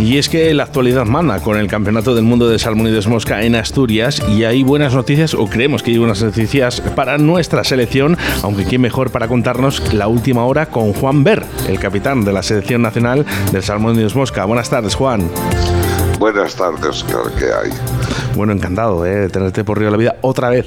Y es que la actualidad manda con el Campeonato del Mundo de Salmón y Mosca en Asturias y hay buenas noticias, o creemos que hay buenas noticias para nuestra selección, aunque quién mejor para contarnos la última hora con Juan Ver, el capitán de la selección nacional del Salmón y Mosca. Buenas tardes, Juan. Buenas tardes, ¿qué hay? Bueno, encantado eh, de tenerte por Río de la Vida otra vez.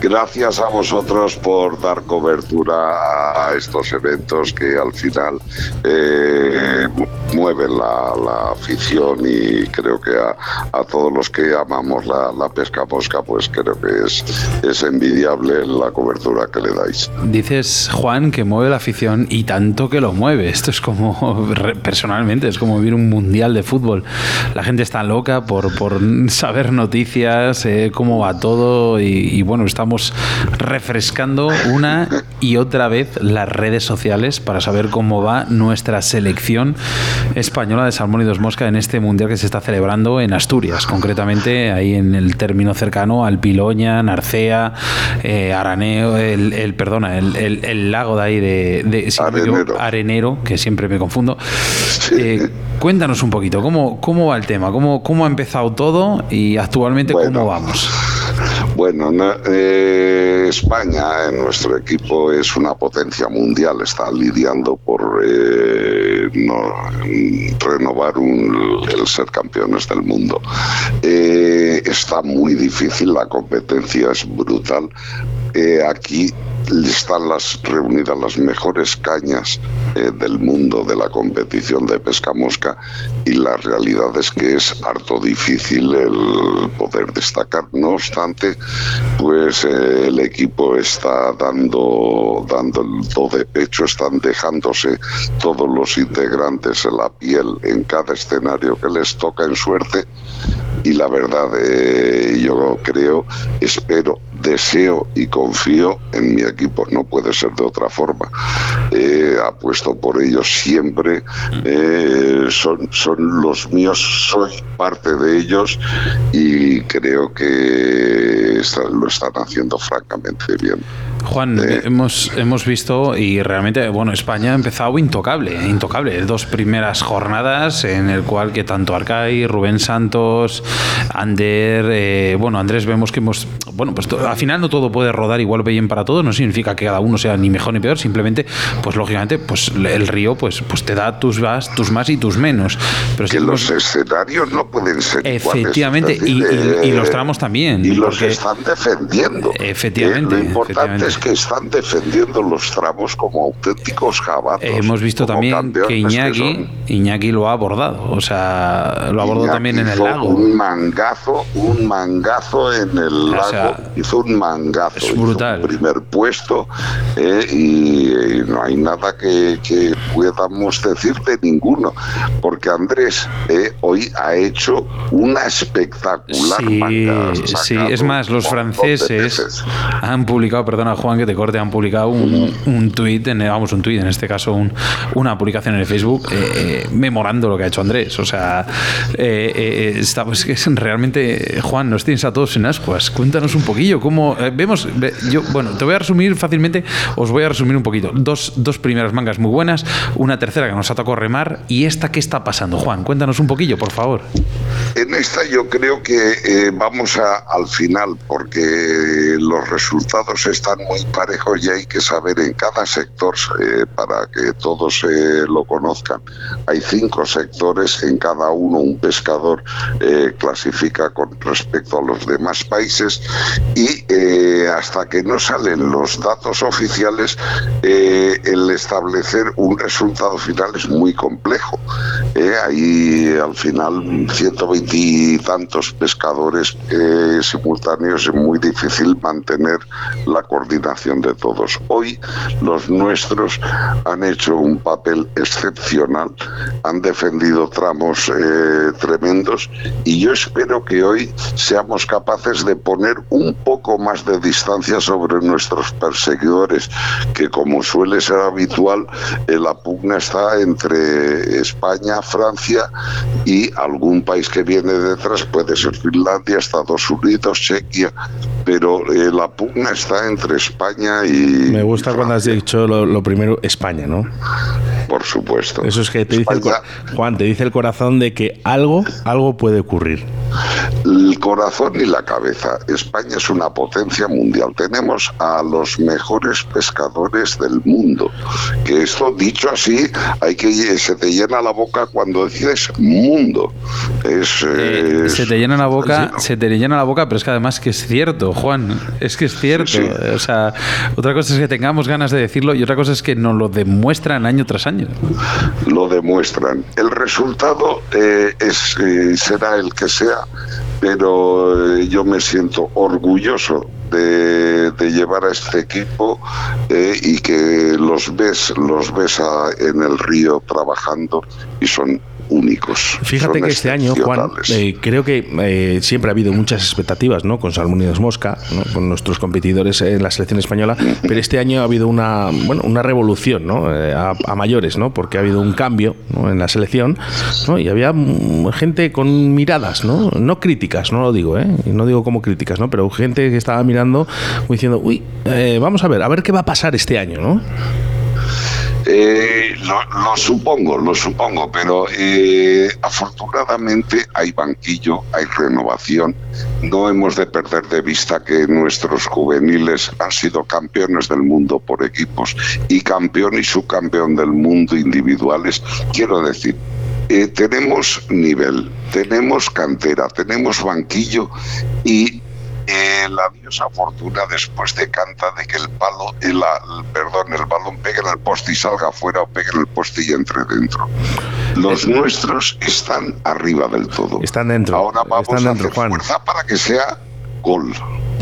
Gracias a vosotros por dar cobertura a estos eventos que al final eh, mueven la, afición y creo que a, todos los que amamos la, pesca mosca, pues creo que es, es envidiable la cobertura que le dais. Dices, Juan, que mueve la afición y tanto que lo mueve. Esto es como, personalmente, es como vivir un mundial de fútbol. La gente está loca por, por saber noticias, eh, cómo va todo y bueno, estamos refrescando una y otra vez las redes sociales para saber cómo va nuestra selección española de salmón y dos mosca en este mundial que se está celebrando en Asturias, concretamente ahí en el término cercano al Piloña, Narcea, eh, Araneo, el, perdona, el, lago de ahí de, Arenero. que siempre me confundo. Eh, cuéntanos un poquito, ¿cómo, cómo va el tema? ¿Cómo, ¿Cómo ha empezado todo y actualmente cómo vamos? Bueno, eh, España en nuestro equipo es una potencia mundial, está lidiando por eh, renovar el ser campeones del mundo. Eh, está muy difícil, la competencia es brutal. aquí están las reunidas las mejores cañas eh, del mundo de la competición de pesca mosca y la realidad es que es harto difícil el poder destacar. No obstante, pues eh, el equipo está dando, dando el do de pecho, están dejándose todos los integrantes en la piel en cada escenario que les toca en suerte y la verdad eh, yo creo, espero, deseo y confío en mi equipo, no puede ser de otra forma. Eh, apuesto por ellos siempre, eh, son, son los míos, soy parte de ellos y creo que lo están haciendo francamente bien. Juan, hemos, hemos visto y realmente, bueno, España ha empezado intocable, intocable. Dos primeras jornadas en el cual que tanto Arcai, Rubén Santos, Ander, eh, bueno, Andrés vemos que hemos, bueno, pues al final no todo puede rodar igual bien para todos, no significa que cada uno sea ni mejor ni peor, simplemente, pues lógicamente, pues el río, pues, pues te da tus más, tus más y tus menos. Pero que los escenarios no pueden ser Efectivamente, y, los tramos también. Y los están defendiendo. Efectivamente. lo importante es que están defendiendo los tramos como auténticos jabatos. Hemos visto también que Iñaki, Iñaki lo ha abordado, o sea, lo abordó también en el lago. Un mangazo, un mangazo en el lago, hizo un mangazo. Es brutal. primer puesto eh, y, no hay nada que, que, podamos decir de ninguno, porque Andrés eh, hoy ha hecho una espectacular sí, Sí, es más, los franceses han publicado, perdona Juan que te corte, han publicado un, un tuit, en, vamos, un tuit, en este caso un, una publicación en el Facebook, eh, memorando lo que ha hecho Andrés. O sea, eh, está, pues, que es realmente, Juan, nos tienes a todos en ascuas. Cuéntanos un poquillo cómo vemos. Yo, bueno, te voy a resumir fácilmente, os voy a resumir un poquito. Dos, dos primeras mangas muy buenas, una tercera que nos ha tocado remar y esta, ¿qué está pasando? Juan, cuéntanos un poquillo, por favor. En esta yo creo que eh, vamos al final, porque los resultados están muy parejos y hay que saber en cada sector, eh, para que todos eh, lo conozcan, hay cinco sectores, en cada uno un pescador clasifica con respecto a los demás países y hasta que no salen los datos oficiales, el establecer un resultado final es muy complejo. hay al final 120 y tantos pescadores eh, simultáneos es muy difícil mantener la coordinación de todos. Hoy los nuestros han hecho un papel excepcional, han defendido tramos eh, tremendos y yo espero que hoy seamos capaces de poner un poco más de distancia sobre nuestros perseguidores, que como suele ser habitual, eh, la pugna está entre España, Francia y algún país que viene detrás, puede ser Finlandia, Estados Unidos, Chequia, pero eh, la pugna está entre España y... Me gusta cuando has dicho lo, primero, España, ¿no? Por supuesto. Eso es que te dice el, Juan, te dice el corazón de que algo, algo puede ocurrir. El corazón y la cabeza. España es una potencia mundial. Tenemos a los mejores pescadores del mundo. Que esto dicho así, hay que se te llena la boca cuando dices mundo. Es, eh, se te llena la boca, se te llena la boca, pero es que además que es cierto, Juan. Es que es cierto. O sea, otra cosa es que tengamos ganas de decirlo y otra cosa es que nos lo demuestran año tras año. Lo demuestran. El resultado eh, es, eh, será el que sea, pero eh, yo me siento orgulloso de, llevar a este equipo y que los ves, los ves en el río trabajando y son únicos. Fíjate que este año, Juan, eh, creo que eh, siempre ha habido muchas expectativas ¿no? con Salmonidos Mosca, con nuestros competidores en la selección española, pero este año ha habido una, bueno, una revolución ¿no? Eh, a, mayores, ¿no? porque ha habido un cambio en la selección y había gente con miradas, ¿no? no críticas, no lo digo, ¿eh? no digo como críticas, ¿no? pero gente que estaba mirando diciendo, uy, vamos a ver, a ver qué va a pasar este año. ¿no? Eh, lo, supongo, lo supongo, pero eh, afortunadamente hay banquillo, hay renovación. No hemos de perder de vista que nuestros juveniles han sido campeones del mundo por equipos y campeón y subcampeón del mundo individuales. Quiero decir, eh, tenemos nivel, tenemos cantera, tenemos banquillo y eh, la diosa Fortuna después de canta de que el palo, el, perdón, el balón pegue en el poste y salga afuera o pegue en el poste y entre dentro. Los nuestros están arriba del todo. Están dentro. Ahora vamos a hacer fuerza para que sea gol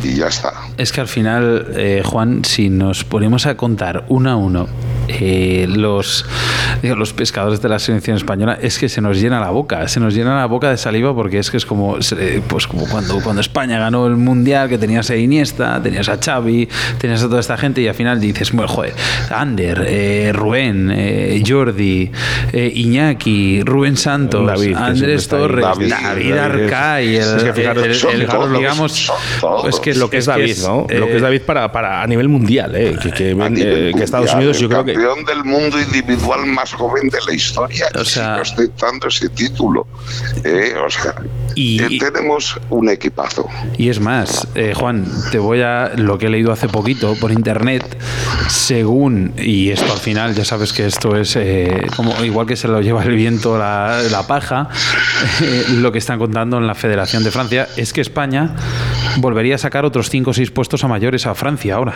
y ya está. Es que al final, eh, Juan, si nos ponemos a contar uno a uno eh, los, los pescadores de la selección española, es que se nos llena la boca, se nos llena la boca de saliva porque es que es como, pues como cuando, cuando España ganó el Mundial, que tenías a Iniesta, tenías a Xavi, tenías a toda esta gente y al final dices, bueno, joder, Ander, eh, Rubén, Jordi, Iñaki, Rubén Santos, Andrés Torres, David, Arcay, el, digamos, es que lo que es David, ¿no? lo que es David para, para a nivel mundial, ¿eh? que, que, eh, Estados Unidos yo creo que campeón del mundo individual más joven de la historia. O sea, estoy dando ese título. ¿eh? O sea, y, tenemos un equipazo. Y es más, eh, Juan, te voy a lo que he leído hace poquito por internet, según y esto al final ya sabes que esto es eh, como igual que se lo lleva el viento la, la paja, lo que están contando en la Federación de Francia es que España volvería a sacar otros 5 o 6 puestos a mayores a Francia ahora.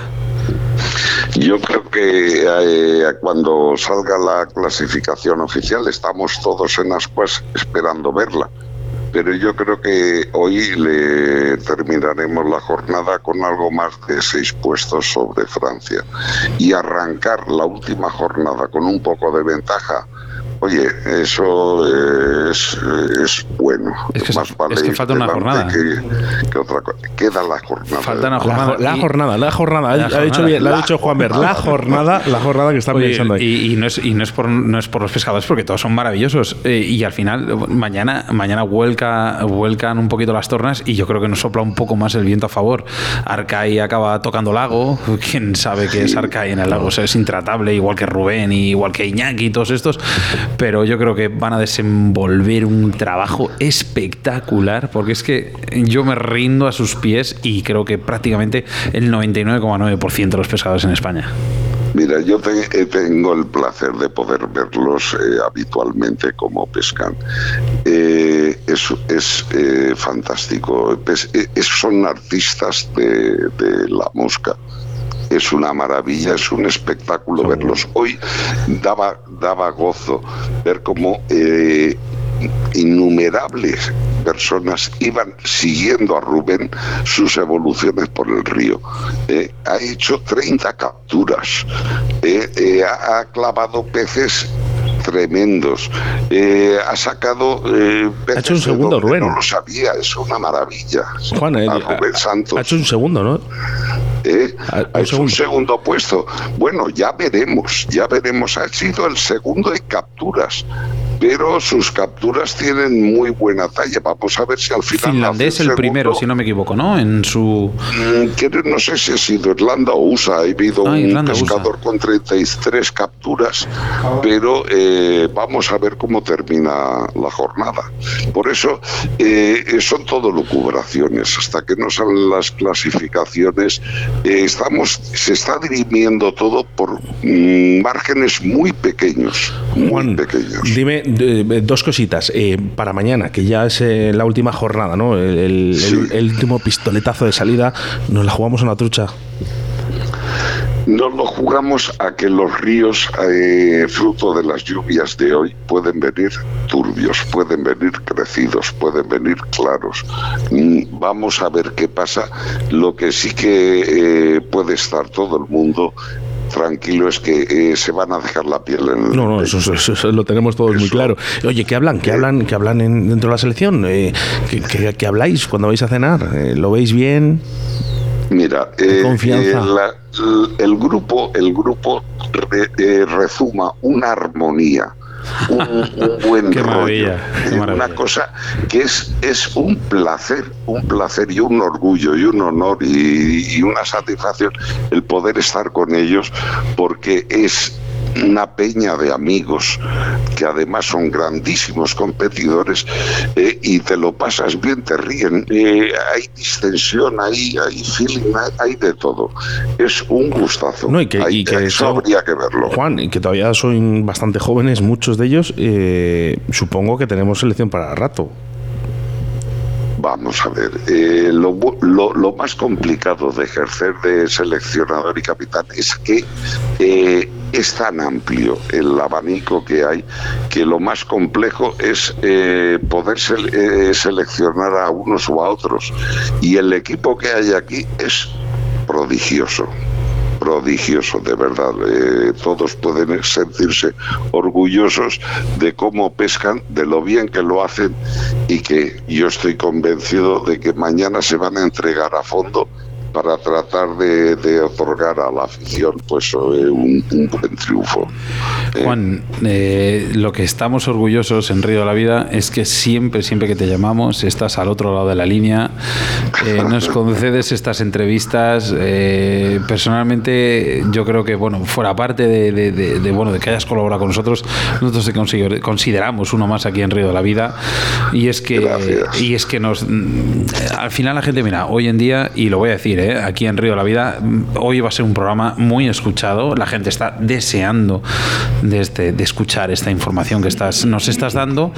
Yo creo que eh, cuando salga la clasificación oficial estamos todos en Ascuas esperando verla. Pero yo creo que hoy le terminaremos la jornada con algo más de seis puestos sobre Francia. Y arrancar la última jornada con un poco de ventaja Oye, eso es, es bueno. Es que, es que falta una jornada. Que, otra cosa. Queda la jornada. Falta una jornada. La, jornada, la jornada. La ha, dicho bien, la, ha dicho Juan Ver. La jornada, la jornada que está pensando ahí. Y, y, no es, y no, es por, no es por los pescadores, porque todos son maravillosos. Eh, y al final, mañana, mañana vuelca, vuelcan un poquito las tornas y yo creo que nos sopla un poco más el viento a favor. Arcai acaba tocando lago. ¿Quién sabe qué es Arcai en el lago? O sea, es intratable, igual que Rubén, igual que Iñaki y todos estos pero yo creo que van a desenvolver un trabajo espectacular, porque es que yo me rindo a sus pies y creo que prácticamente el 99,9% de los pescadores en España. Mira, yo eh, tengo el placer de poder verlos eh, habitualmente como pescan. Eh, es, es fantástico. son artistas de la mosca es una maravilla, es un espectáculo verlos. Hoy daba, daba gozo ver cómo eh, innumerables personas iban siguiendo a Rubén sus evoluciones por el río. Eh, ha hecho 30 capturas, eh, ha clavado peces tremendos. ha sacado ha hecho un segundo, Rubén. No lo sabía, es una maravilla. Juan, Rubén Santos. Ha hecho un segundo, ¿no? ¿Eh? es un segundo puesto. Bueno, ya veremos, ya veremos. Ha sido el segundo en capturas. Pero sus capturas tienen muy buena talla. Vamos a ver si al final. Finlandés el primero, si no me equivoco, ¿no? En su. Mm, no sé si ha sido Irlanda o USA. Ha habido ah, un pescador con 33 capturas, pero eh, vamos a ver cómo termina la jornada. Por eso eh, son todo lucubraciones. Hasta que no salen las clasificaciones, eh, estamos, se está dirimiendo todo por mm, márgenes muy pequeños. Muy pequeños. Dime dos cositas. para mañana, que ya es la última jornada, ¿no? El, el último pistoletazo de salida, ¿nos la jugamos en la trucha? Nos lo jugamos a que los ríos, eh, fruto de las lluvias de hoy, pueden venir turbios, pueden venir crecidos, pueden venir claros. Mm, vamos a ver qué pasa. Lo que sí que eh, puede estar todo el mundo tranquilo es que eh, se van a dejar la piel en el No, no, eso, lo tenemos todos muy claro. Oye, ¿qué hablan? ¿Qué hablan, qué hablan dentro de la selección? ¿qué, qué, habláis cuando vais a cenar? ¿Lo veis bien? Mira, eh, eh, el grupo, el grupo eh, rezuma una armonía. Un, buen rollo, una cosa que es, es un placer, un placer y un orgullo y un honor y una satisfacción el poder estar con ellos porque es una peña de amigos que además son grandísimos competidores eh, y te lo pasas bien, te ríen, eh, hay distensión, hay, hay feeling, hay, de todo. Es un gustazo. No, y que, eso habría que verlo. Juan, y que todavía son bastante jóvenes, muchos de ellos, eh, supongo que tenemos selección para rato. Vamos a ver, eh, lo, lo, más complicado de ejercer de seleccionador y capitán es que eh, es tan amplio el abanico que hay que lo más complejo es eh, poder seleccionar a unos o a otros. Y el equipo que hay aquí es prodigioso prodigioso, de verdad. Eh, todos pueden sentirse orgullosos de cómo pescan, de lo bien que lo hacen y que yo estoy convencido de que mañana se van a entregar a fondo para tratar de, otorgar a la afición pues eh, un, buen triunfo. Eh, Juan, eh, lo que estamos orgullosos en Río de la Vida es que siempre, siempre que te llamamos, estás al otro lado de la línea, nos concedes estas entrevistas. personalmente, yo creo que, bueno, fuera parte de, bueno, de que hayas colaborado con nosotros, nosotros te consideramos uno más aquí en Río de la Vida. Y es que, y es que nos, al final la gente, mira, hoy en día, y lo voy a decir, ¿eh? aquí en Río de la Vida. Hoy va a ser un programa muy escuchado. La gente está deseando de, este, de escuchar esta información que estás, nos estás dando,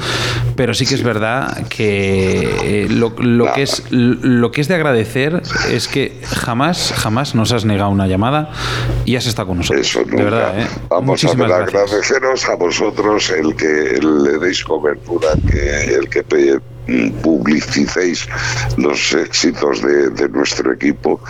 pero sí que es verdad que eh, lo, que es, lo que es de agradecer es que jamás, jamás nos has negado una llamada y has estado con nosotros. de verdad, ¿eh? Vamos a agradeceros a vosotros el que le deis cobertura, que el que publicicéis los éxitos de, nuestro equipo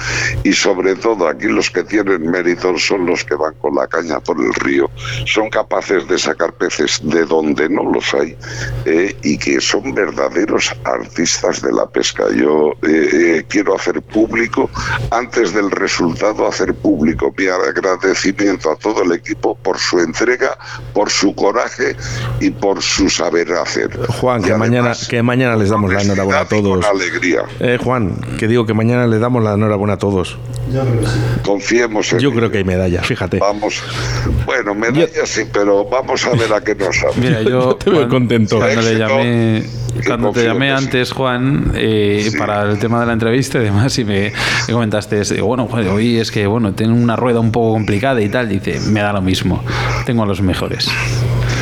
y sobre todo aquí los que tienen méritos son los que van con la caña por el río, son capaces de sacar peces de donde no los hay eh, y que son verdaderos artistas de la pesca. Yo eh, eh, quiero hacer público, antes del resultado, hacer público mi agradecimiento a todo el equipo por su entrega, por su coraje y por su saber hacer. Juan, que mañana, que mañana les damos la enhorabuena a todos. alegría. Eh, Juan, que digo que mañana les damos la enhorabuena a todos. Confiemos en Yo creo que hay medallas, fíjate. Vamos. Bueno, medallas sí, pero vamos a ver a qué nos sabe. Mira, yo te veo contento. Cuando le llamé, cuando te llamé antes, Juan, eh, para el tema de la entrevista y demás, y me, comentaste, bueno, hoy es que bueno, tengo una rueda un poco complicada y tal, dice, me da lo mismo, tengo a los mejores.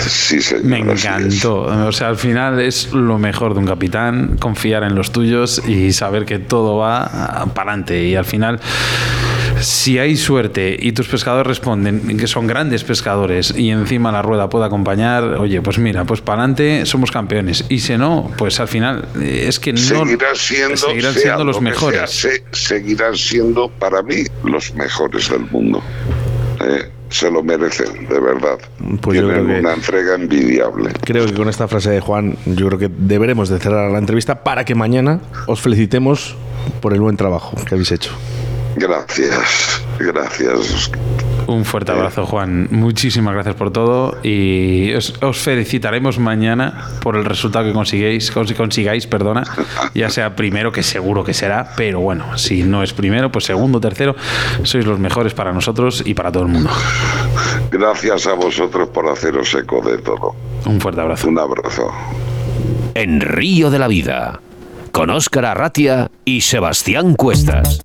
Sí, Me encantó. O sea, al final es lo mejor de un capitán, confiar en los tuyos y saber que todo va para adelante. Y al final si hay suerte y tus pescadores responden que son grandes pescadores y encima la rueda puede acompañar, oye, pues mira, pues para adelante somos campeones. Y si no, pues al final eh, es que no seguirán siendo, seguirán siendo los mejores. seguirán siendo para mí los mejores del mundo. Eh, se lo merecen, de verdad. Pues Tienen una entrega envidiable. Creo que con esta frase de Juan, yo creo que deberemos de cerrar la entrevista para que mañana os felicitemos por el buen trabajo que habéis hecho. Gracias, gracias. Un fuerte abrazo, Juan. Muchísimas gracias por todo y os, felicitaremos mañana por el resultado que consigáis, consigáis, perdona, ya sea primero, que seguro que será, pero bueno, si no es primero, pues segundo, tercero, sois los mejores para nosotros y para todo el mundo. Gracias a vosotros por haceros eco de todo. Un fuerte abrazo. Un abrazo. En Río de la Vida, con Óscar Arratia y Sebastián Cuestas.